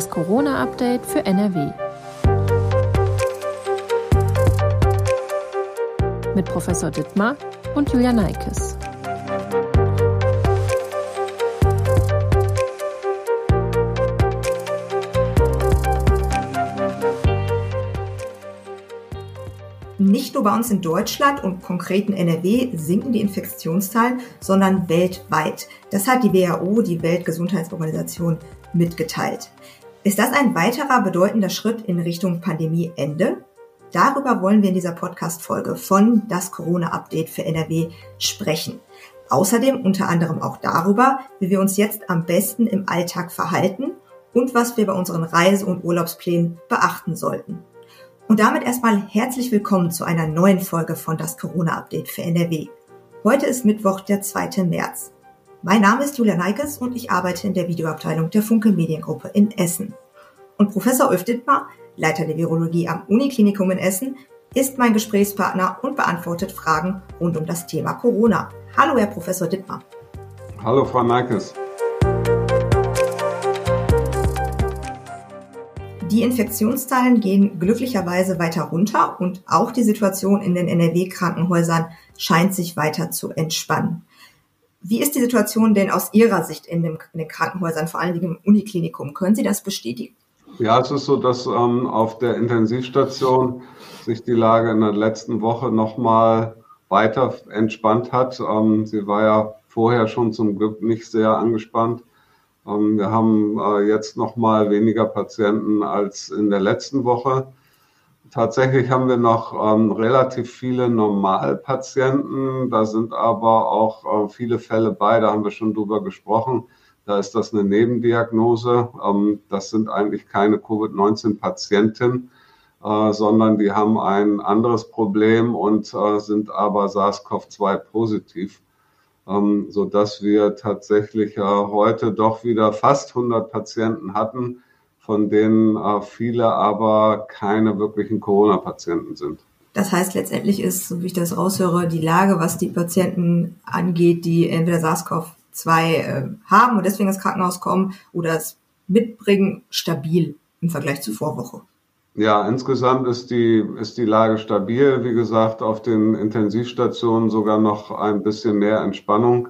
Das Corona-Update für NRW. Mit Professor Dittmar und Julia Neikes. Nicht nur bei uns in Deutschland und konkret in NRW sinken die Infektionszahlen, sondern weltweit. Das hat die WHO, die Weltgesundheitsorganisation, mitgeteilt. Ist das ein weiterer bedeutender Schritt in Richtung Pandemieende? Darüber wollen wir in dieser Podcast-Folge von das Corona-Update für NRW sprechen. Außerdem unter anderem auch darüber, wie wir uns jetzt am besten im Alltag verhalten und was wir bei unseren Reise- und Urlaubsplänen beachten sollten. Und damit erstmal herzlich willkommen zu einer neuen Folge von das Corona-Update für NRW. Heute ist Mittwoch, der 2. März. Mein Name ist Julia Neikes und ich arbeite in der Videoabteilung der Funke Mediengruppe in Essen. Und Professor Ulf Dittmar, Leiter der Virologie am Uniklinikum in Essen, ist mein Gesprächspartner und beantwortet Fragen rund um das Thema Corona. Hallo, Herr Professor Dittmar. Hallo, Frau Neikes. Die Infektionszahlen gehen glücklicherweise weiter runter und auch die Situation in den NRW-Krankenhäusern scheint sich weiter zu entspannen. Wie ist die Situation denn aus Ihrer Sicht in, dem, in den Krankenhäusern, vor allen Dingen im Uniklinikum? Können Sie das bestätigen? Ja, es ist so, dass ähm, auf der Intensivstation sich die Lage in der letzten Woche nochmal weiter entspannt hat. Ähm, sie war ja vorher schon zum Glück nicht sehr angespannt. Ähm, wir haben äh, jetzt noch mal weniger Patienten als in der letzten Woche. Tatsächlich haben wir noch ähm, relativ viele Normalpatienten. Da sind aber auch äh, viele Fälle bei. Da haben wir schon drüber gesprochen. Da ist das eine Nebendiagnose. Ähm, das sind eigentlich keine Covid-19-Patienten, äh, sondern die haben ein anderes Problem und sind aber SARS-CoV-2 positiv ähm, so dass wir tatsächlich äh, heute doch wieder fast 100 Patienten hatten, von denen viele aber keine wirklichen Corona-Patienten sind. Das heißt, letztendlich ist, so wie ich das raushöre, die Lage, was die Patienten angeht, die entweder SARS-CoV-2 äh, haben und deswegen ins Krankenhaus kommen oder es mitbringen, stabil im Vergleich zur Vorwoche. Ja, insgesamt ist die, ist die Lage stabil. Wie gesagt, auf den Intensivstationen sogar noch ein bisschen mehr Entspannung.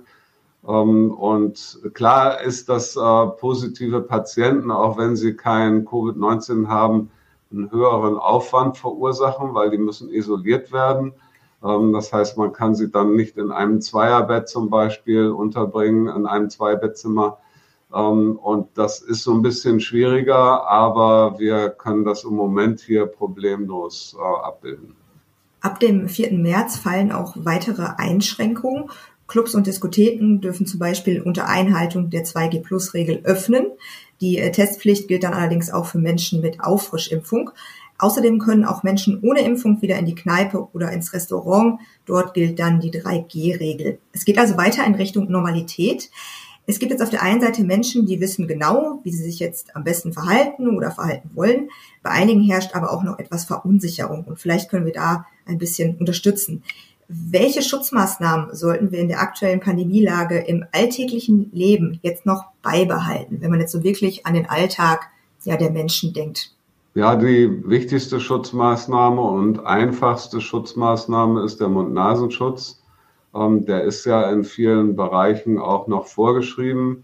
Ähm, und klar ist, dass äh, positive Patienten, auch wenn sie kein Covid-19 haben, einen höheren Aufwand verursachen, weil die müssen isoliert werden. Ähm, das heißt, man kann sie dann nicht in einem Zweierbett zum Beispiel unterbringen, in einem Zweibettzimmer, ähm, und das ist so ein bisschen schwieriger, aber wir können das im Moment hier problemlos äh, abbilden. Ab dem 4. März fallen auch weitere Einschränkungen. Clubs und Diskotheken dürfen zum Beispiel unter Einhaltung der 2G-Plus-Regel öffnen. Die äh, Testpflicht gilt dann allerdings auch für Menschen mit Auffrischimpfung. Außerdem können auch Menschen ohne Impfung wieder in die Kneipe oder ins Restaurant. Dort gilt dann die 3G-Regel. Es geht also weiter in Richtung Normalität. Es gibt jetzt auf der einen Seite Menschen, die wissen genau, wie sie sich jetzt am besten verhalten oder verhalten wollen. Bei einigen herrscht aber auch noch etwas Verunsicherung und vielleicht können wir da ein bisschen unterstützen. Welche Schutzmaßnahmen sollten wir in der aktuellen Pandemielage im alltäglichen Leben jetzt noch beibehalten, wenn man jetzt so wirklich an den Alltag ja, der Menschen denkt? Ja, die wichtigste Schutzmaßnahme und einfachste Schutzmaßnahme ist der Mund-Nasenschutz. Ähm, der ist ja in vielen Bereichen auch noch vorgeschrieben.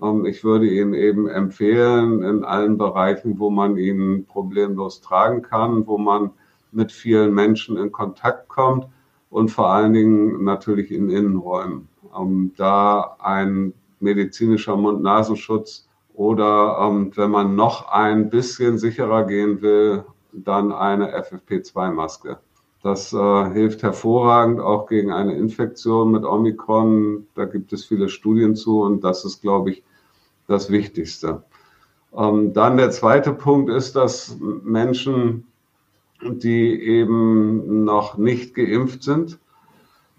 Ähm, ich würde ihn eben empfehlen, in allen Bereichen, wo man ihn problemlos tragen kann, wo man mit vielen Menschen in Kontakt kommt und vor allen Dingen natürlich in Innenräumen. Ähm, da ein medizinischer Mund-Nasenschutz oder ähm, wenn man noch ein bisschen sicherer gehen will, dann eine FFP2-Maske. Das äh, hilft hervorragend auch gegen eine Infektion mit Omikron. Da gibt es viele Studien zu und das ist, glaube ich, das Wichtigste. Ähm, dann der zweite Punkt ist, dass Menschen, die eben noch nicht geimpft sind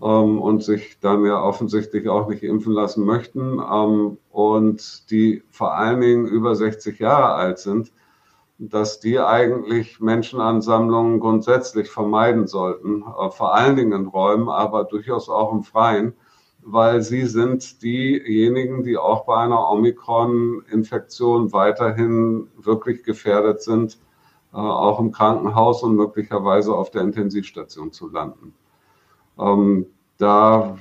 ähm, und sich dann ja offensichtlich auch nicht impfen lassen möchten ähm, und die vor allen Dingen über 60 Jahre alt sind, dass die eigentlich Menschenansammlungen grundsätzlich vermeiden sollten, äh, vor allen Dingen in Räumen, aber durchaus auch im Freien, weil sie sind diejenigen, die auch bei einer Omikron-Infektion weiterhin wirklich gefährdet sind, auch im Krankenhaus und möglicherweise auf der Intensivstation zu landen. Ähm, da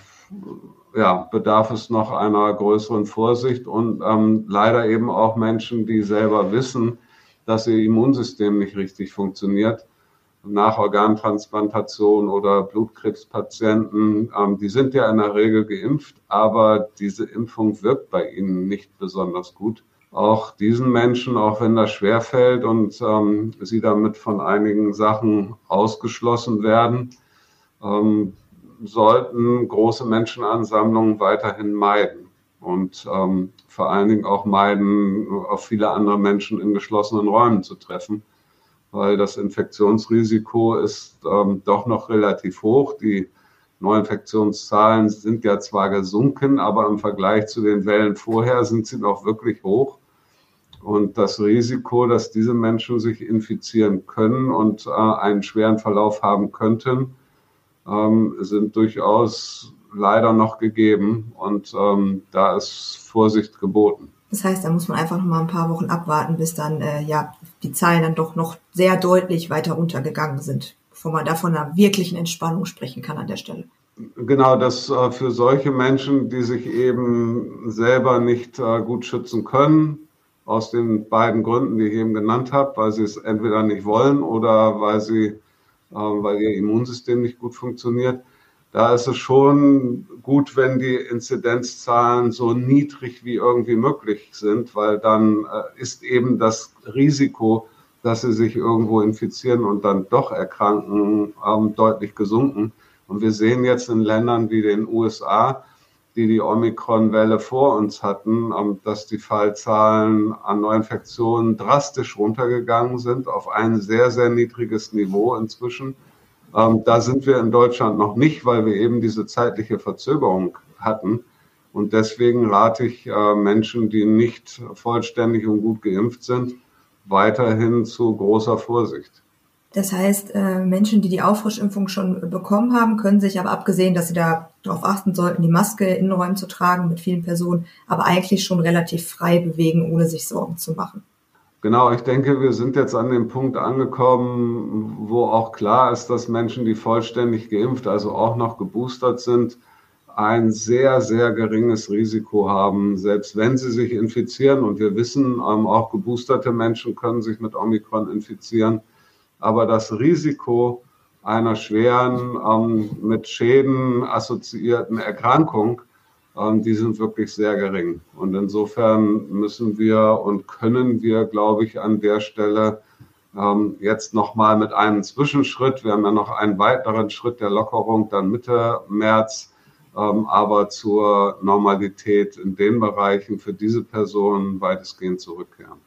ja, bedarf es noch einer größeren Vorsicht und ähm, leider eben auch Menschen, die selber wissen, dass ihr Immunsystem nicht richtig funktioniert. Nach Organtransplantation oder Blutkrebspatienten, ähm, die sind ja in der Regel geimpft, aber diese Impfung wirkt bei ihnen nicht besonders gut. Auch diesen Menschen, auch wenn das schwerfällt und ähm, sie damit von einigen Sachen ausgeschlossen werden, ähm, sollten große Menschenansammlungen weiterhin meiden und ähm, vor allen Dingen auch meiden, auf viele andere Menschen in geschlossenen Räumen zu treffen, weil das Infektionsrisiko ist ähm, doch noch relativ hoch. Die Neuinfektionszahlen sind ja zwar gesunken, aber im Vergleich zu den Wellen vorher sind sie noch wirklich hoch. Und das Risiko, dass diese Menschen sich infizieren können und äh, einen schweren Verlauf haben könnten, ähm, sind durchaus leider noch gegeben und ähm, da ist Vorsicht geboten. Das heißt, da muss man einfach noch mal ein paar Wochen abwarten, bis dann äh, ja die Zahlen dann doch noch sehr deutlich weiter runtergegangen sind, bevor man da von einer wirklichen Entspannung sprechen kann an der Stelle. Genau, das äh, für solche Menschen, die sich eben selber nicht äh, gut schützen können, aus den beiden Gründen, die ich eben genannt habe, weil sie es entweder nicht wollen oder weil sie ähm, weil ihr Immunsystem nicht gut funktioniert. Da ist es schon gut, wenn die Inzidenzzahlen so niedrig wie irgendwie möglich sind, weil dann äh, ist eben das Risiko, dass sie sich irgendwo infizieren und dann doch erkranken, ähm, deutlich gesunken. Und wir sehen jetzt in Ländern wie den USA, die die Omikron-Welle vor uns hatten, ähm, dass die Fallzahlen an Neuinfektionen drastisch runtergegangen sind auf ein sehr, sehr niedriges Niveau inzwischen. Ähm, da sind wir in Deutschland noch nicht, weil wir eben diese zeitliche Verzögerung hatten. Und deswegen rate ich äh, Menschen, die nicht vollständig und gut geimpft sind, weiterhin zu großer Vorsicht. Das heißt, äh, Menschen, die die Auffrischimpfung schon bekommen haben, können sich aber abgesehen, dass sie da darauf achten sollten, die Maske in Innenräumen zu tragen mit vielen Personen, aber eigentlich schon relativ frei bewegen, ohne sich Sorgen zu machen. Genau, ich denke, wir sind jetzt an dem Punkt angekommen, wo auch klar ist, dass Menschen, die vollständig geimpft, also auch noch geboostert sind, ein sehr, sehr geringes Risiko haben, selbst wenn sie sich infizieren. Und wir wissen, ähm, auch geboosterte Menschen können sich mit Omikron infizieren aber das Risiko einer schweren, ähm, mit Schäden assoziierten Erkrankung, ähm, die sind wirklich sehr gering. Und insofern müssen wir und können wir, glaube ich, an der Stelle ähm, jetzt nochmal mit einem Zwischenschritt, wir haben ja noch einen weiteren Schritt der Lockerung dann Mitte März, aber zur Normalität in den Bereichen für diese Personen weitestgehend zurückkehren.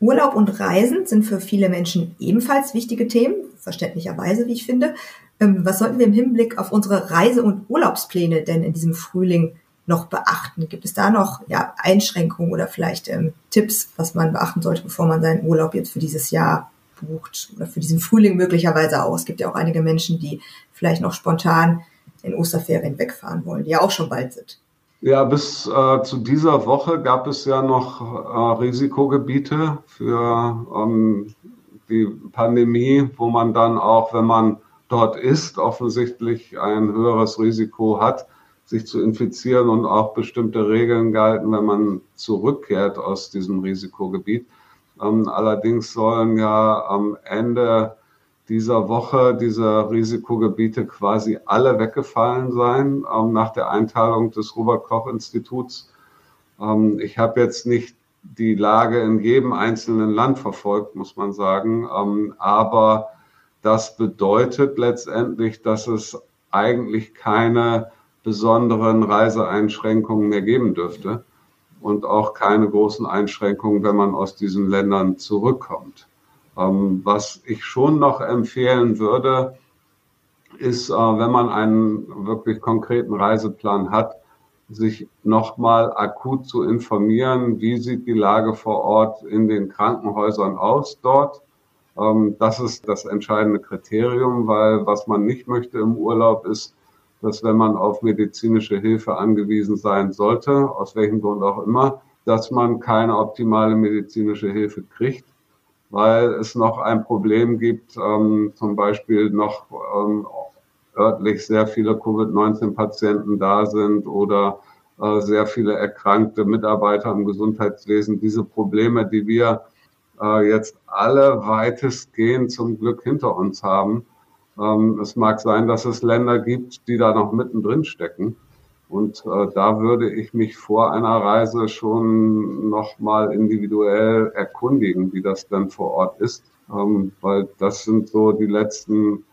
Urlaub und Reisen sind für viele Menschen ebenfalls wichtige Themen, verständlicherweise, wie ich finde. Ähm, was sollten wir im Hinblick auf unsere Reise- und Urlaubspläne denn in diesem Frühling noch beachten? Gibt es da noch ja, Einschränkungen oder vielleicht ähm, Tipps, was man beachten sollte, bevor man seinen Urlaub jetzt für dieses Jahr bucht oder für diesen Frühling möglicherweise auch? Es gibt ja auch einige Menschen, die vielleicht noch spontan in Osterferien wegfahren wollen, die ja auch schon bald sind. Ja, bis äh, zu dieser Woche gab es ja noch äh, Risikogebiete für ähm, die Pandemie, wo man dann auch, wenn man dort ist, offensichtlich ein höheres Risiko hat, sich zu infizieren und auch bestimmte Regeln galten, wenn man zurückkehrt aus diesem Risikogebiet. Ähm, allerdings sollen ja am Ende dieser Woche diese Risikogebiete quasi alle weggefallen sein ähm, nach der Einteilung des Robert Koch Instituts. Ähm, ich habe jetzt nicht die Lage in jedem einzelnen Land verfolgt, muss man sagen, ähm, aber das bedeutet letztendlich, dass es eigentlich keine besonderen Reiseeinschränkungen mehr geben dürfte und auch keine großen Einschränkungen, wenn man aus diesen Ländern zurückkommt. Ähm, was ich schon noch empfehlen würde, ist, äh, wenn man einen wirklich konkreten Reiseplan hat, sich nochmal akut zu informieren, wie sieht die Lage vor Ort in den Krankenhäusern aus dort. Ähm, das ist das entscheidende Kriterium, weil was man nicht möchte im Urlaub ist, dass wenn man auf medizinische Hilfe angewiesen sein sollte, aus welchem Grund auch immer, dass man keine optimale medizinische Hilfe kriegt, weil es noch ein Problem gibt, ähm, zum Beispiel noch ähm, örtlich sehr viele Covid-19-Patienten da sind oder äh, sehr viele erkrankte Mitarbeiter im Gesundheitswesen. Diese Probleme, die wir äh, jetzt alle weitestgehend zum Glück hinter uns haben. Ähm, es mag sein, dass es Länder gibt, die da noch mittendrin stecken. Und äh, da würde ich mich vor einer Reise schon nochmal individuell erkundigen, wie das dann vor Ort ist. Ähm, weil das sind so die letzten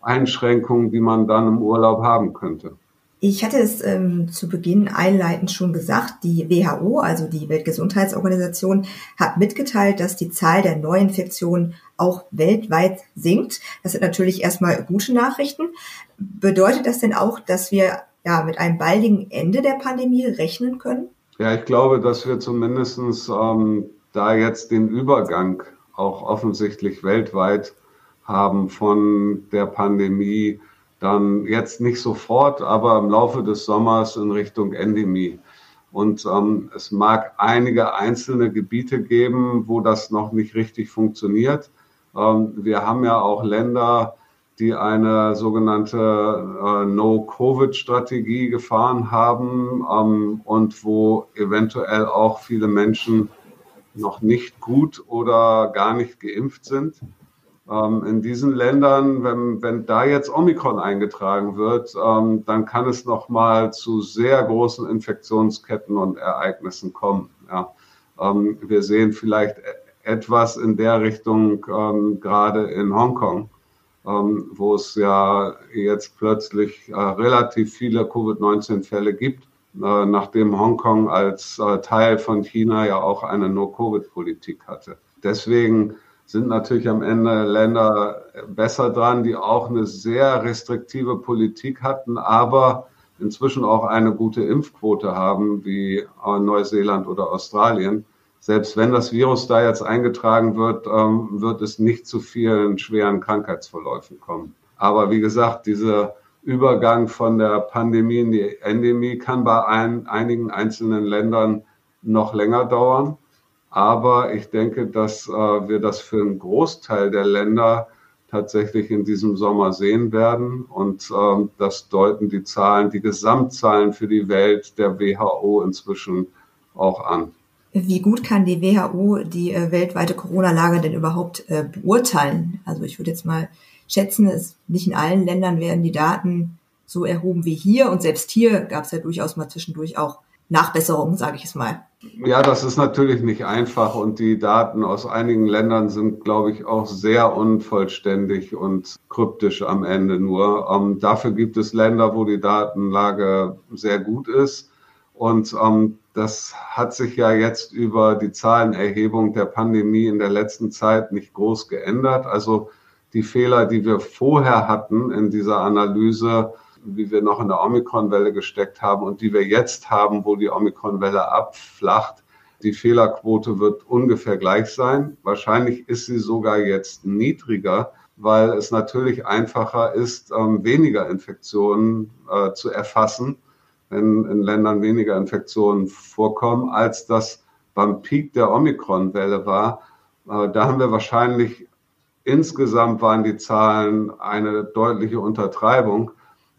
Einschränkungen, die man dann im Urlaub haben könnte. Ich hatte es ähm, zu Beginn einleitend schon gesagt, die WHO, also die Weltgesundheitsorganisation, hat mitgeteilt, dass die Zahl der Neuinfektionen auch weltweit sinkt. Das sind natürlich erstmal gute Nachrichten. Bedeutet das denn auch, dass wir ja mit einem baldigen Ende der Pandemie rechnen können? Ja, ich glaube, dass wir zumindestens ähm, da jetzt den Übergang auch offensichtlich weltweit haben von der Pandemie dann jetzt nicht sofort, aber im Laufe des Sommers in Richtung Endemie. Und ähm, es mag einige einzelne Gebiete geben, wo das noch nicht richtig funktioniert. Ähm, wir haben ja auch Länder, die eine sogenannte äh, No-Covid-Strategie gefahren haben ähm, und wo eventuell auch viele Menschen noch nicht gut oder gar nicht geimpft sind. Ähm, in diesen Ländern, wenn, wenn da jetzt Omikron eingetragen wird, ähm, dann kann es nochmal zu sehr großen Infektionsketten und Ereignissen kommen. Ja. Ähm, wir sehen vielleicht e-, etwas in der Richtung ähm, gerade in Hongkong, ähm, wo es ja jetzt plötzlich äh, relativ viele Covid-19-Fälle gibt, äh, nachdem Hongkong als äh, Teil von China ja auch eine No-Covid-Politik hatte. Deswegen sind natürlich am Ende Länder besser dran, die auch eine sehr restriktive Politik hatten, aber inzwischen auch eine gute Impfquote haben, wie Neuseeland oder Australien. Selbst wenn das Virus da jetzt eingetragen wird, ähm, wird es nicht zu vielen schweren Krankheitsverläufen kommen. Aber wie gesagt, dieser Übergang von der Pandemie in die Endemie kann bei ein, einigen einzelnen Ländern noch länger dauern. Aber ich denke, dass äh, wir das für einen Großteil der Länder tatsächlich in diesem Sommer sehen werden. Und ähm, das deuten die Zahlen, die Gesamtzahlen für die Welt der WHO inzwischen auch an. Wie gut kann die WHO die äh, weltweite Corona-Lage denn überhaupt äh, beurteilen? Also ich würde jetzt mal schätzen, es, nicht in allen Ländern werden die Daten so erhoben wie hier. Und selbst hier gab es ja durchaus mal zwischendurch auch Nachbesserungen, sage ich es mal. Ja, das ist natürlich nicht einfach und die Daten aus einigen Ländern sind, glaube ich, auch sehr unvollständig und kryptisch am Ende nur. Ähm, dafür gibt es Länder, wo die Datenlage sehr gut ist und ähm, das hat sich ja jetzt über die Zahlenerhebung der Pandemie in der letzten Zeit nicht groß geändert. Also die Fehler, die wir vorher hatten in dieser Analyse, wie wir noch in der Omikron-Welle gesteckt haben und die wir jetzt haben, wo die Omikron-Welle abflacht. Die Fehlerquote wird ungefähr gleich sein. Wahrscheinlich ist sie sogar jetzt niedriger, weil es natürlich einfacher ist, ähm, weniger Infektionen äh, zu erfassen, wenn in Ländern weniger Infektionen vorkommen, als das beim Peak der Omikron-Welle war. Äh, da haben wir wahrscheinlich insgesamt waren die Zahlen eine deutliche Untertreibung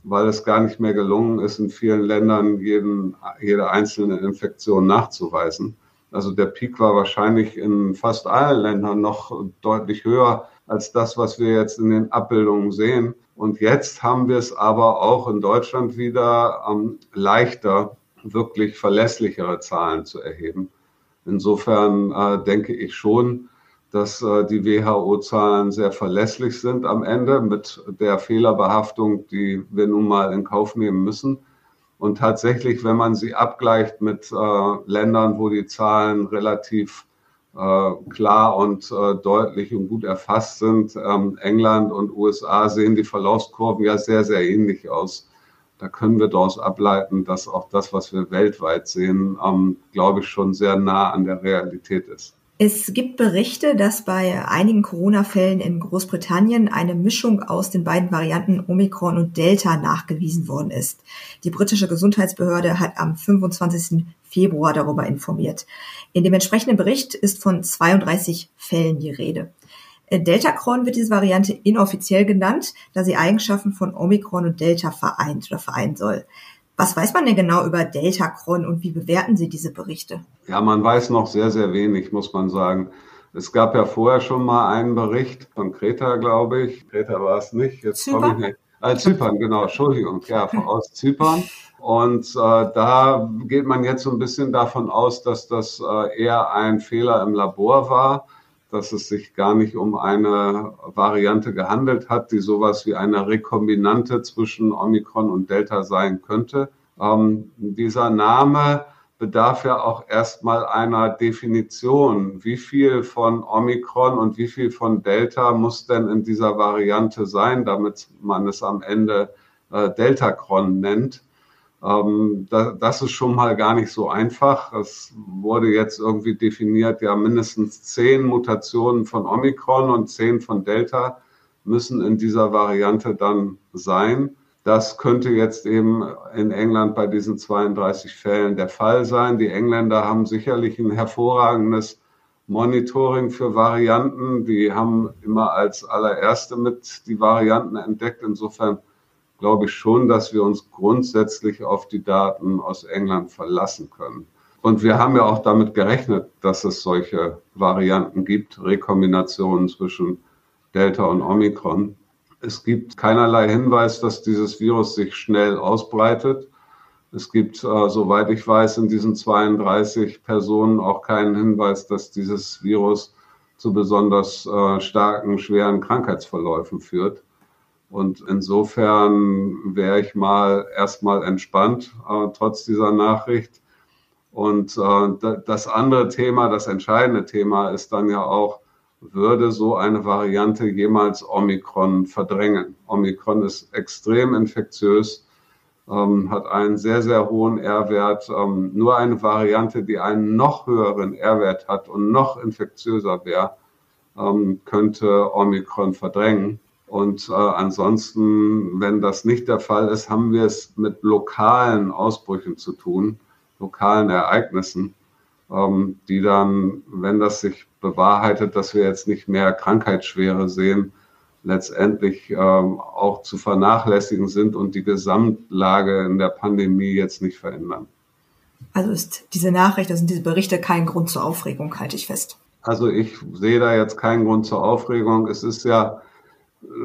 weil es gar nicht mehr gelungen ist, in vielen Ländern jeden, jede einzelne Infektion nachzuweisen. Also der Peak war wahrscheinlich in fast allen Ländern noch deutlich höher als das, was wir jetzt in den Abbildungen sehen. Und jetzt haben wir es aber auch in Deutschland wieder ähm, leichter, wirklich verlässlichere Zahlen zu erheben. Insofern äh, denke ich schon, dass äh, die WHO-Zahlen sehr verlässlich sind am Ende mit der Fehlerbehaftung, die wir nun mal in Kauf nehmen müssen. Und tatsächlich, wenn man sie abgleicht mit äh, Ländern, wo die Zahlen relativ klar und äh, deutlich und gut erfasst sind, ähm, England und USA sehen die Verlaufskurven ja sehr, sehr ähnlich aus. Da können wir daraus ableiten, dass auch das, was wir weltweit sehen, ähm, glaube ich, schon sehr nah an der Realität ist. Es gibt Berichte, dass bei einigen Corona-Fällen in Großbritannien eine Mischung aus den beiden Varianten Omikron und Delta nachgewiesen worden ist. Die britische Gesundheitsbehörde hat am 25. Februar darüber informiert. In dem entsprechenden Bericht ist von 32 Fällen die Rede. Deltacron wird diese Variante inoffiziell genannt, da sie Eigenschaften von Omikron und Delta vereint oder vereinen soll. Was weiß man denn genau über Deltacron und wie bewerten Sie diese Berichte? Ja, man weiß noch sehr, sehr wenig, muss man sagen. Es gab ja vorher schon mal einen Bericht von Kreta, glaube ich. Kreta war es nicht. Jetzt komme ich nicht. Äh, Zypern, genau, Entschuldigung, ja, aus Zypern. Und äh, da geht man jetzt so ein bisschen davon aus, dass das äh, eher ein Fehler im Labor war, dass es sich gar nicht um eine Variante gehandelt hat, die sowas wie eine Rekombinante zwischen Omikron und Delta sein könnte. Ähm, dieser Name bedarf ja auch erstmal einer Definition. Wie viel von Omikron und wie viel von Delta muss denn in dieser Variante sein, damit man es am Ende äh, Deltacron nennt? Ähm, da, das ist schon mal gar nicht so einfach. Es wurde jetzt irgendwie definiert, ja, mindestens zehn Mutationen von Omikron und zehn von Delta müssen in dieser Variante dann sein. Das könnte jetzt eben in England bei diesen 32 Fällen der Fall sein. Die Engländer haben sicherlich ein hervorragendes Monitoring für Varianten. Die haben immer als allererste mit die Varianten entdeckt. Insofern glaube ich schon, dass wir uns grundsätzlich auf die Daten aus England verlassen können. Und wir haben ja auch damit gerechnet, dass es solche Varianten gibt, Rekombinationen zwischen Delta und Omikron. Es gibt keinerlei Hinweis, dass dieses Virus sich schnell ausbreitet. Es gibt, äh, soweit ich weiß, in diesen 32 Personen auch keinen Hinweis, dass dieses Virus zu besonders äh, starken, schweren Krankheitsverläufen führt. Und insofern wäre ich mal erstmal entspannt, äh, trotz dieser Nachricht. Und äh, das andere Thema, das entscheidende Thema ist dann ja auch, würde so eine Variante jemals Omikron verdrängen? Omikron ist extrem infektiös, ähm, hat einen sehr, sehr hohen R-Wert. Ähm, nur eine Variante, die einen noch höheren R-Wert hat und noch infektiöser wäre, ähm, könnte Omikron verdrängen. Und äh, ansonsten, wenn das nicht der Fall ist, haben wir es mit lokalen Ausbrüchen zu tun, lokalen Ereignissen, ähm, die dann, wenn das sich bewahrheitet, dass wir jetzt nicht mehr Krankheitsschwere sehen, letztendlich ähm, auch zu vernachlässigen sind und die Gesamtlage in der Pandemie jetzt nicht verändern. Also ist diese Nachricht, also sind diese Berichte kein Grund zur Aufregung, halte ich fest. Also ich sehe da jetzt keinen Grund zur Aufregung. Es ist ja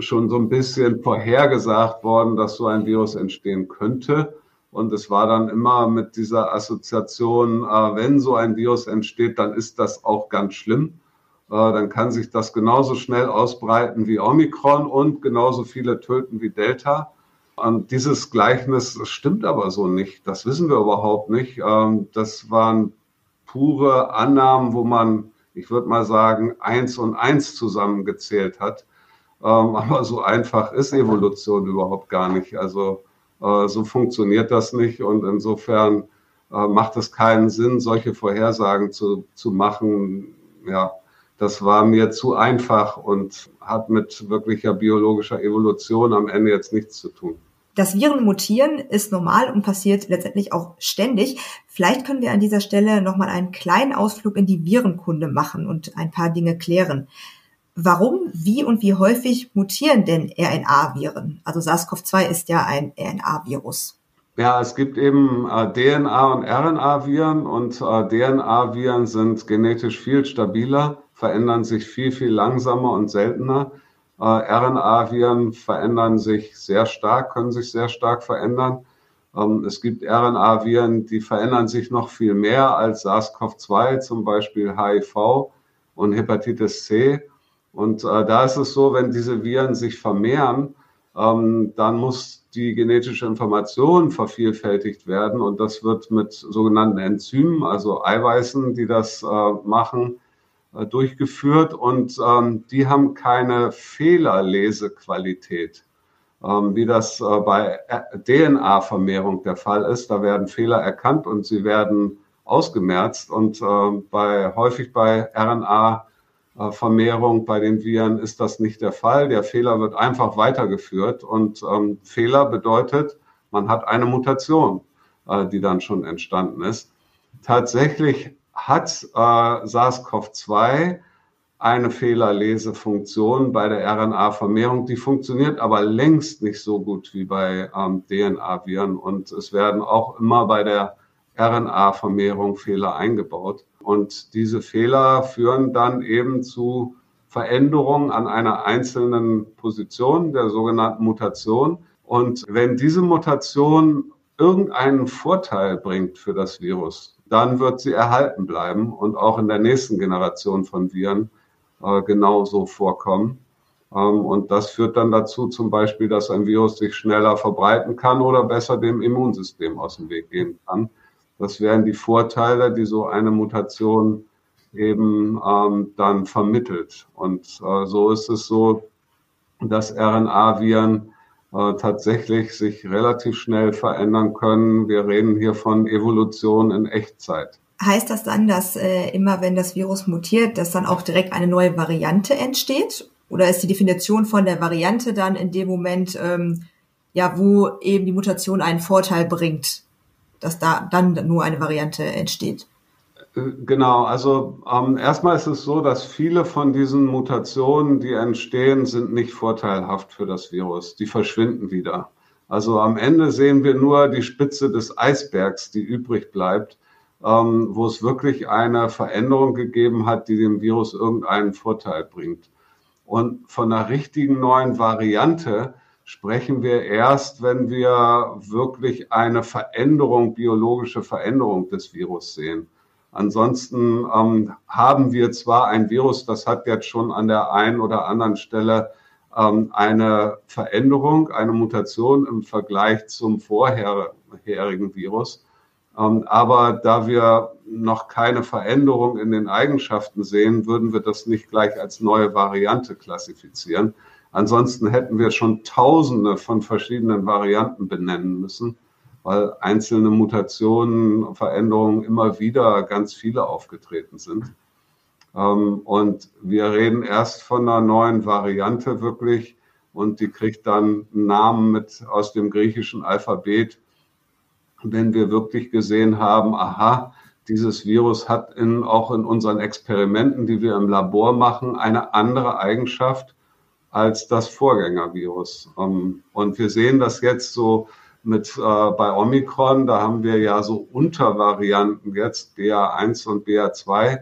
schon so ein bisschen vorhergesagt worden, dass so ein Virus entstehen könnte. Und es war dann immer mit dieser Assoziation, äh, wenn so ein Virus entsteht, dann ist das auch ganz schlimm. Äh, dann kann sich das genauso schnell ausbreiten wie Omikron und genauso viele töten wie Delta. Und dieses Gleichnis stimmt aber so nicht. Das wissen wir überhaupt nicht. Ähm, das waren pure Annahmen, wo man, ich würde mal sagen, eins und eins zusammengezählt hat. Ähm, aber so einfach ist Evolution überhaupt gar nicht. Also äh, so funktioniert das nicht und insofern äh, macht es keinen Sinn, solche Vorhersagen zu, zu machen. Ja, das war mir zu einfach und hat mit wirklicher biologischer Evolution am Ende jetzt nichts zu tun. Das Viren mutieren ist normal und passiert letztendlich auch ständig. Vielleicht können wir an dieser Stelle nochmal einen kleinen Ausflug in die Virenkunde machen und ein paar Dinge klären. Warum, wie und wie häufig mutieren denn RNA-Viren? Also SARS-CoV-2 ist ja ein RNA-Virus. Ja, es gibt eben äh, DNA- und RNA-Viren und äh, DNA-Viren sind genetisch viel stabiler, verändern sich viel, viel langsamer und seltener. Äh, RNA-Viren verändern sich sehr stark, können sich sehr stark verändern. Ähm, es gibt RNA-Viren, die verändern sich noch viel mehr als SARS-CoV-2, zum Beispiel HIV und Hepatitis C. Und äh, da ist es so, wenn diese Viren sich vermehren, ähm, dann muss die genetische Information vervielfältigt werden. Und das wird mit sogenannten Enzymen, also Eiweißen, die das äh, machen, äh, durchgeführt. Und ähm, die haben keine Fehlerlesequalität, ähm, wie das äh, bei DNA-Vermehrung der Fall ist. Da werden Fehler erkannt und sie werden ausgemerzt. Und äh, bei, häufig bei RNA-Vermehrung bei den Viren ist das nicht der Fall. Der Fehler wird einfach weitergeführt. Und ähm, Fehler bedeutet, man hat eine Mutation, äh, die dann schon entstanden ist. Tatsächlich hat äh, SARS-CoV-2 eine Fehlerlesefunktion bei der RNA-Vermehrung. Die funktioniert aber längst nicht so gut wie bei ähm, DNA-Viren. Und es werden auch immer bei der RNA-Vermehrung Fehler eingebaut. Und diese Fehler führen dann eben zu Veränderungen an einer einzelnen Position, der sogenannten Mutation. Und wenn diese Mutation irgendeinen Vorteil bringt für das Virus, dann wird sie erhalten bleiben und auch in der nächsten Generation von Viren äh, genauso vorkommen. Ähm, und das führt dann dazu zum Beispiel, dass ein Virus sich schneller verbreiten kann oder besser dem Immunsystem aus dem Weg gehen kann. Das wären die Vorteile, die so eine Mutation eben ähm, dann vermittelt. Und äh, so ist es so, dass RNA-Viren äh, tatsächlich sich relativ schnell verändern können. Wir reden hier von Evolution in Echtzeit. Heißt das dann, dass äh, immer wenn das Virus mutiert, dass dann auch direkt eine neue Variante entsteht? Oder ist die Definition von der Variante dann in dem Moment, ähm, ja, wo eben die Mutation einen Vorteil bringt, dass da dann nur eine Variante entsteht? Äh, genau, also ähm, erstmal ist es so, dass viele von diesen Mutationen, die entstehen, sind nicht vorteilhaft für das Virus. Die verschwinden wieder. Also am Ende sehen wir nur die Spitze des Eisbergs, die übrig bleibt ähm, wo es wirklich eine Veränderung gegeben hat, die dem Virus irgendeinen Vorteil bringt. Und von einer richtigen neuen Variante sprechen wir erst, wenn wir wirklich eine Veränderung, biologische Veränderung des Virus sehen. Ansonsten ähm, haben wir zwar ein Virus, das hat jetzt schon an der einen oder anderen Stelle ähm, eine Veränderung, eine Mutation im Vergleich zum vorherigen Virus. Ähm, aber da wir noch keine Veränderung in den Eigenschaften sehen, würden wir das nicht gleich als neue Variante klassifizieren. Ansonsten hätten wir schon Tausende von verschiedenen Varianten benennen müssen, weil einzelne Mutationen, Veränderungen immer wieder ganz viele aufgetreten sind. Ähm, und wir reden erst von einer neuen Variante wirklich und die kriegt dann einen Namen mit aus dem griechischen Alphabet wenn wir wirklich gesehen haben, aha, dieses Virus hat in, auch in unseren Experimenten, die wir im Labor machen, eine andere Eigenschaft als das Vorgängervirus. Ähm, und wir sehen das jetzt so mit äh, bei Omikron, da haben wir ja so Untervarianten jetzt, BA1 und BA2,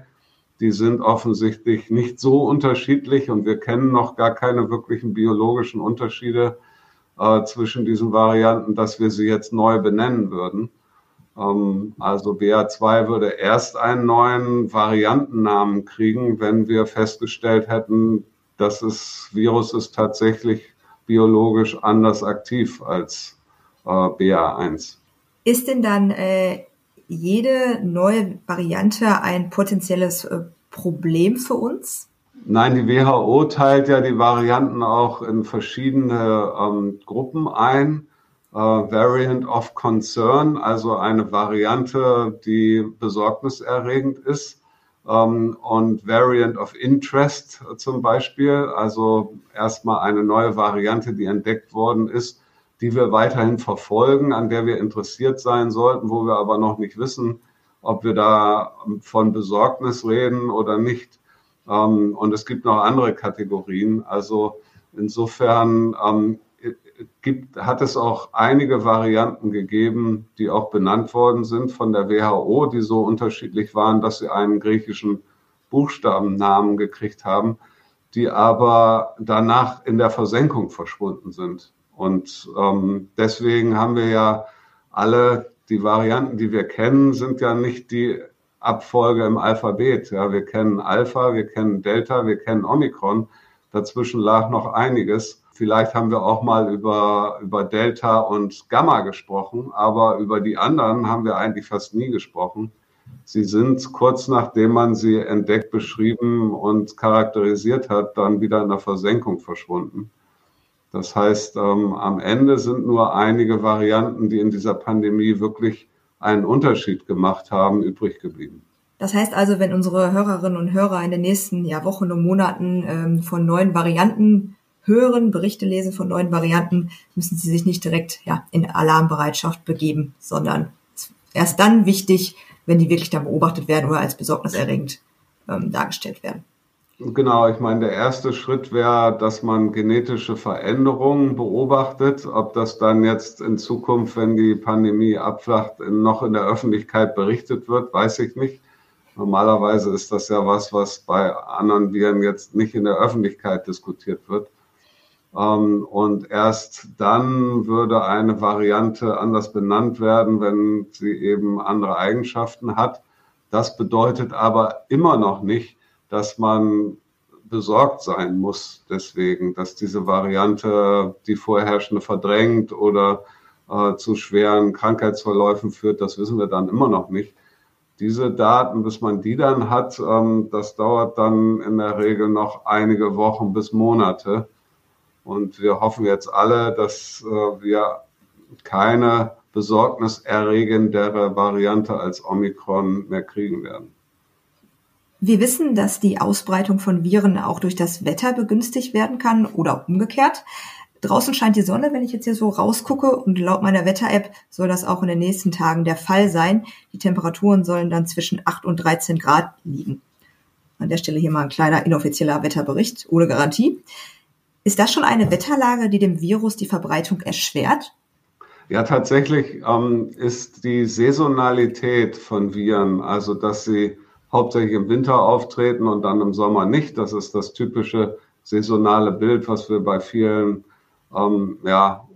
die sind offensichtlich nicht so unterschiedlich und wir kennen noch gar keine wirklichen biologischen Unterschiede äh, zwischen diesen Varianten, dass wir sie jetzt neu benennen würden. Ähm, also BA2 würde erst einen neuen Variantennamen kriegen, wenn wir festgestellt hätten, dass das Virus ist tatsächlich biologisch anders aktiv als äh, BA1. Ist denn dann äh, jede neue Variante ein potenzielles äh, Problem für uns? Nein, die WHO teilt ja die Varianten auch in verschiedene ähm, Gruppen ein. Äh, Variant of Concern, also eine Variante, die besorgniserregend ist. Ähm, und Variant of Interest zum Beispiel, also erstmal eine neue Variante, die entdeckt worden ist, die wir weiterhin verfolgen, an der wir interessiert sein sollten, wo wir aber noch nicht wissen, ob wir da von Besorgnis reden oder nicht. Ähm, und es gibt noch andere Kategorien. Also insofern ähm, gibt, hat es auch einige Varianten gegeben, die auch benannt worden sind von der WHO, die so unterschiedlich waren, dass sie einen griechischen Buchstabennamen gekriegt haben, die aber danach in der Versenkung verschwunden sind. Und ähm, deswegen haben wir ja alle die Varianten, die wir kennen, sind ja nicht die Abfolge im Alphabet. Ja, wir kennen Alpha, wir kennen Delta, wir kennen Omikron. Dazwischen lag noch einiges. Vielleicht haben wir auch mal über, über Delta und Gamma gesprochen, aber über die anderen haben wir eigentlich fast nie gesprochen. Sie sind kurz nachdem man sie entdeckt, beschrieben und charakterisiert hat, dann wieder in der Versenkung verschwunden. Das heißt, ähm, am Ende sind nur einige Varianten, die in dieser Pandemie wirklich einen Unterschied gemacht haben, übrig geblieben. Das heißt also, wenn unsere Hörerinnen und Hörer in den nächsten ja, Wochen und Monaten ähm, von neuen Varianten hören, Berichte lesen von neuen Varianten, müssen sie sich nicht direkt ja, in Alarmbereitschaft begeben, sondern erst dann wichtig, wenn die wirklich dann beobachtet werden oder als besorgniserregend ähm, dargestellt werden. Genau, ich meine, der erste Schritt wäre, dass man genetische Veränderungen beobachtet. Ob das dann jetzt in Zukunft, wenn die Pandemie abflacht, noch in der Öffentlichkeit berichtet wird, weiß ich nicht. Normalerweise ist das ja was, was bei anderen Viren jetzt nicht in der Öffentlichkeit diskutiert wird. Ähm, und erst dann würde eine Variante anders benannt werden, wenn sie eben andere Eigenschaften hat. Das bedeutet aber immer noch nicht, dass man besorgt sein muss deswegen, dass diese Variante die vorherrschende verdrängt oder äh, zu schweren Krankheitsverläufen führt. Das wissen wir dann immer noch nicht. Diese Daten, bis man die dann hat, ähm, das dauert dann in der Regel noch einige Wochen bis Monate. Und wir hoffen jetzt alle, dass äh, wir keine besorgniserregendere Variante als Omikron mehr kriegen werden. Wir wissen, dass die Ausbreitung von Viren auch durch das Wetter begünstigt werden kann oder umgekehrt. Draußen scheint die Sonne, wenn ich jetzt hier so rausgucke und laut meiner Wetter-App soll das auch in den nächsten Tagen der Fall sein. Die Temperaturen sollen dann zwischen 8 und 13 Grad liegen. An der Stelle hier mal ein kleiner inoffizieller Wetterbericht ohne Garantie. Ist das schon eine Wetterlage, die dem Virus die Verbreitung erschwert? Ja, tatsächlich ähm, ist die Saisonalität von Viren, also dass sie hauptsächlich im Winter auftreten und dann im Sommer nicht. Das ist das typische saisonale Bild, was wir bei vielen ähm, ja,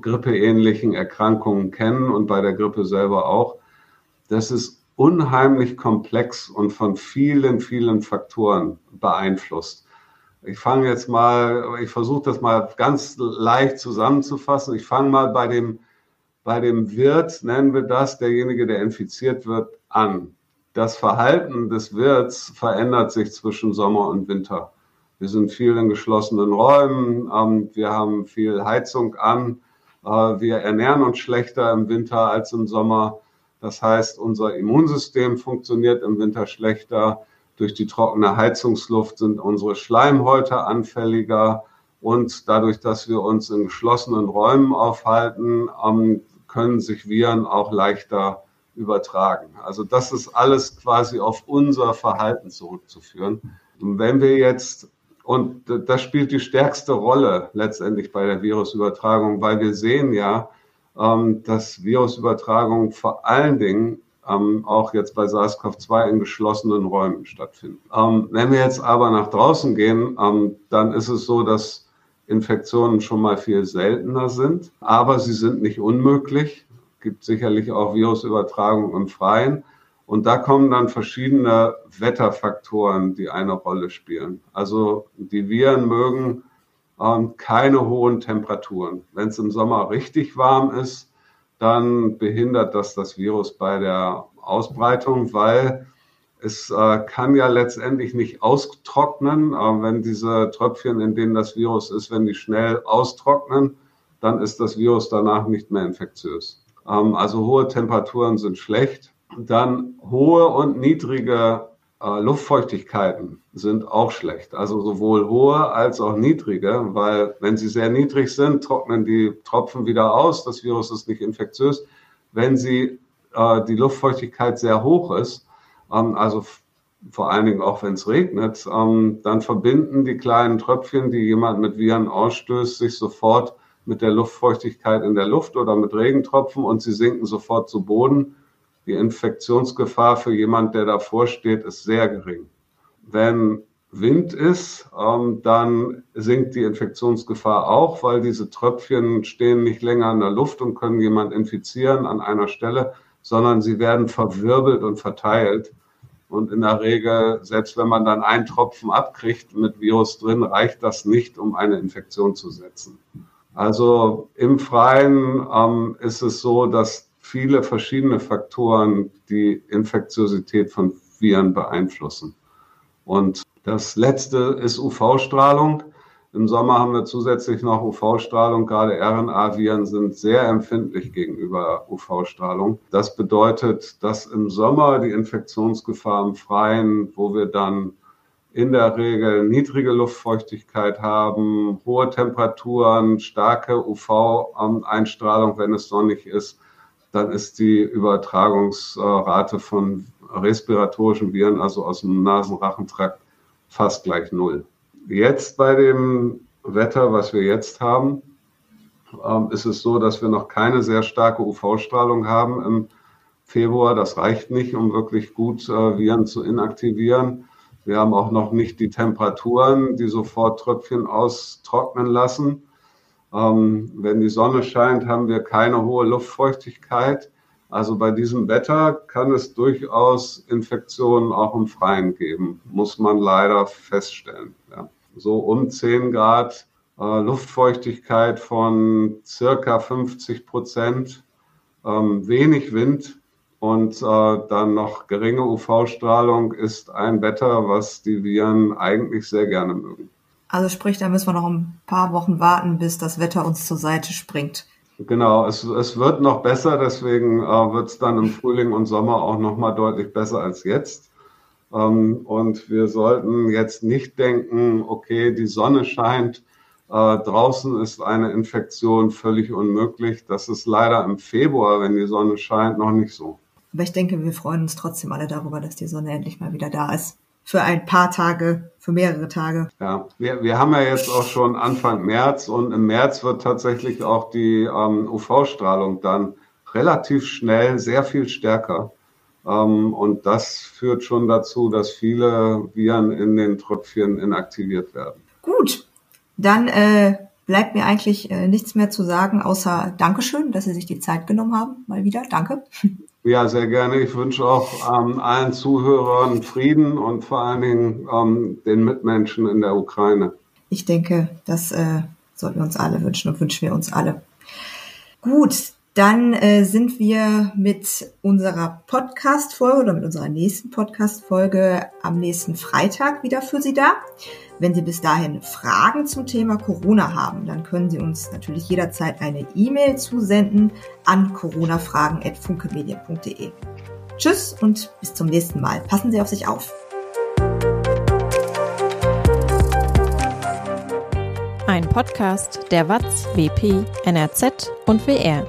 grippeähnlichen Erkrankungen kennen und bei der Grippe selber auch. Das ist unheimlich komplex und von vielen, vielen Faktoren beeinflusst. Ich fange jetzt mal, ich versuche das mal ganz leicht zusammenzufassen. Ich fange mal bei dem, bei dem Wirt, nennen wir das, derjenige, der infiziert wird, an das Verhalten des Wirts verändert sich zwischen Sommer und Winter. Wir sind viel in geschlossenen Räumen, ähm, wir haben viel Heizung an, äh, wir ernähren uns schlechter im Winter als im Sommer. Das heißt, unser Immunsystem funktioniert im Winter schlechter. Durch die trockene Heizungsluft sind unsere Schleimhäute anfälliger. Und dadurch, dass wir uns in geschlossenen Räumen aufhalten, ähm, können sich Viren auch leichter übertragen. Also das ist alles quasi auf unser Verhalten zurückzuführen. Und wenn wir jetzt, und das spielt die stärkste Rolle letztendlich bei der Virusübertragung, weil wir sehen ja, ähm, dass Virusübertragung vor allen Dingen ähm, auch jetzt bei SARS-CoV-2 in geschlossenen Räumen stattfinden. Ähm, wenn wir jetzt aber nach draußen gehen, dann ist es so, dass Infektionen schon mal viel seltener sind, aber sie sind nicht unmöglich gibt sicherlich auch Virusübertragung im Freien. Und da kommen dann verschiedene Wetterfaktoren, die eine Rolle spielen. Also die Viren mögen ähm, keine hohen Temperaturen. Wenn es im Sommer richtig warm ist, dann behindert das das Virus bei der Ausbreitung, weil es äh, kann ja letztendlich nicht austrocknen. Äh, wenn diese Tröpfchen, in denen das Virus ist, wenn die schnell austrocknen, dann ist das Virus danach nicht mehr infektiös. Ähm, also hohe Temperaturen sind schlecht. Dann hohe und niedrige äh, Luftfeuchtigkeiten sind auch schlecht. Also sowohl hohe als auch niedrige, weil wenn sie sehr niedrig sind, trocknen die Tropfen wieder aus. Das Virus ist nicht infektiös. Wenn sie äh, die Luftfeuchtigkeit sehr hoch ist, ähm, also vor allen Dingen auch wenn es regnet, ähm, dann verbinden die kleinen Tröpfchen, die jemand mit Viren ausstößt, sich sofort mit der Luftfeuchtigkeit in der Luft oder mit Regentropfen und sie sinken sofort zu Boden. Die Infektionsgefahr für jemand, der davor steht, ist sehr gering. Wenn Wind ist, ähm, dann sinkt die Infektionsgefahr auch, weil diese Tröpfchen stehen nicht länger in der Luft und können jemand infizieren an einer Stelle, sondern sie werden verwirbelt und verteilt. Und in der Regel, selbst wenn man dann einen Tropfen abkriegt mit Virus drin, reicht das nicht, um eine Infektion zu setzen. Also im Freien ähm, ist es so, dass viele verschiedene Faktoren die Infektiosität von Viren beeinflussen. Und das letzte ist UV-Strahlung. Im Sommer haben wir zusätzlich noch UV-Strahlung. Gerade RNA-Viren sind sehr empfindlich gegenüber UV-Strahlung. Das bedeutet, dass im Sommer die Infektionsgefahr im Freien, wo wir dann in der Regel niedrige Luftfeuchtigkeit haben, hohe Temperaturen, starke UV-Einstrahlung, wenn es sonnig ist, dann ist die Übertragungsrate von respiratorischen Viren, also aus dem Nasenrachentrakt, fast gleich null. Jetzt bei dem Wetter, was wir jetzt haben, ähm, ist es so, dass wir noch keine sehr starke UV-Strahlung haben im Februar. Das reicht nicht, um wirklich gut äh, Viren zu inaktivieren. Wir haben auch noch nicht die Temperaturen, die sofort Tröpfchen austrocknen lassen. Ähm, wenn die Sonne scheint, haben wir keine hohe Luftfeuchtigkeit. Also bei diesem Wetter kann es durchaus Infektionen auch im Freien geben, muss man leider feststellen. Ja. So um 10 Grad äh, Luftfeuchtigkeit von circa 50 Prozent, ähm, wenig Wind und äh, dann noch geringe UV-Strahlung ist ein Wetter, was die Viren eigentlich sehr gerne mögen. Also sprich, da müssen wir noch ein paar Wochen warten, bis das Wetter uns zur Seite springt. Genau, es, es wird noch besser, deswegen äh, wird es dann im Frühling und Sommer auch noch mal deutlich besser als jetzt. Ähm, und wir sollten jetzt nicht denken, okay, die Sonne scheint, äh, draußen ist eine Infektion völlig unmöglich. Das ist leider im Februar, wenn die Sonne scheint, noch nicht so. Aber ich denke, wir freuen uns trotzdem alle darüber, dass die Sonne endlich mal wieder da ist für ein paar Tage, für mehrere Tage. Ja, wir, wir haben ja jetzt auch schon Anfang März und im März wird tatsächlich auch die ähm, UV-Strahlung dann relativ schnell sehr viel stärker. Ähm, und das führt schon dazu, dass viele Viren in den Tröpfchen inaktiviert werden. Gut, dann äh, bleibt mir eigentlich äh, nichts mehr zu sagen, außer Dankeschön, dass Sie sich die Zeit genommen haben. Mal wieder. Danke. Ja, sehr gerne. Ich wünsche auch ähm, allen Zuhörern Frieden und vor allen Dingen ähm, den Mitmenschen in der Ukraine. Ich denke, das äh, sollten wir uns alle wünschen und wünschen wir uns alle. Gut, dann äh, sind wir mit unserer Podcast-Folge oder mit unserer nächsten Podcast-Folge am nächsten Freitag wieder für Sie da. Wenn Sie bis dahin Fragen zum Thema Corona haben, dann können Sie uns natürlich jederzeit eine E-Mail zusenden an coronafragen.funkemedien.de. Tschüss und bis zum nächsten Mal. Passen Sie auf sich auf. Ein Podcast der WAZ, WP, NRZ und WR.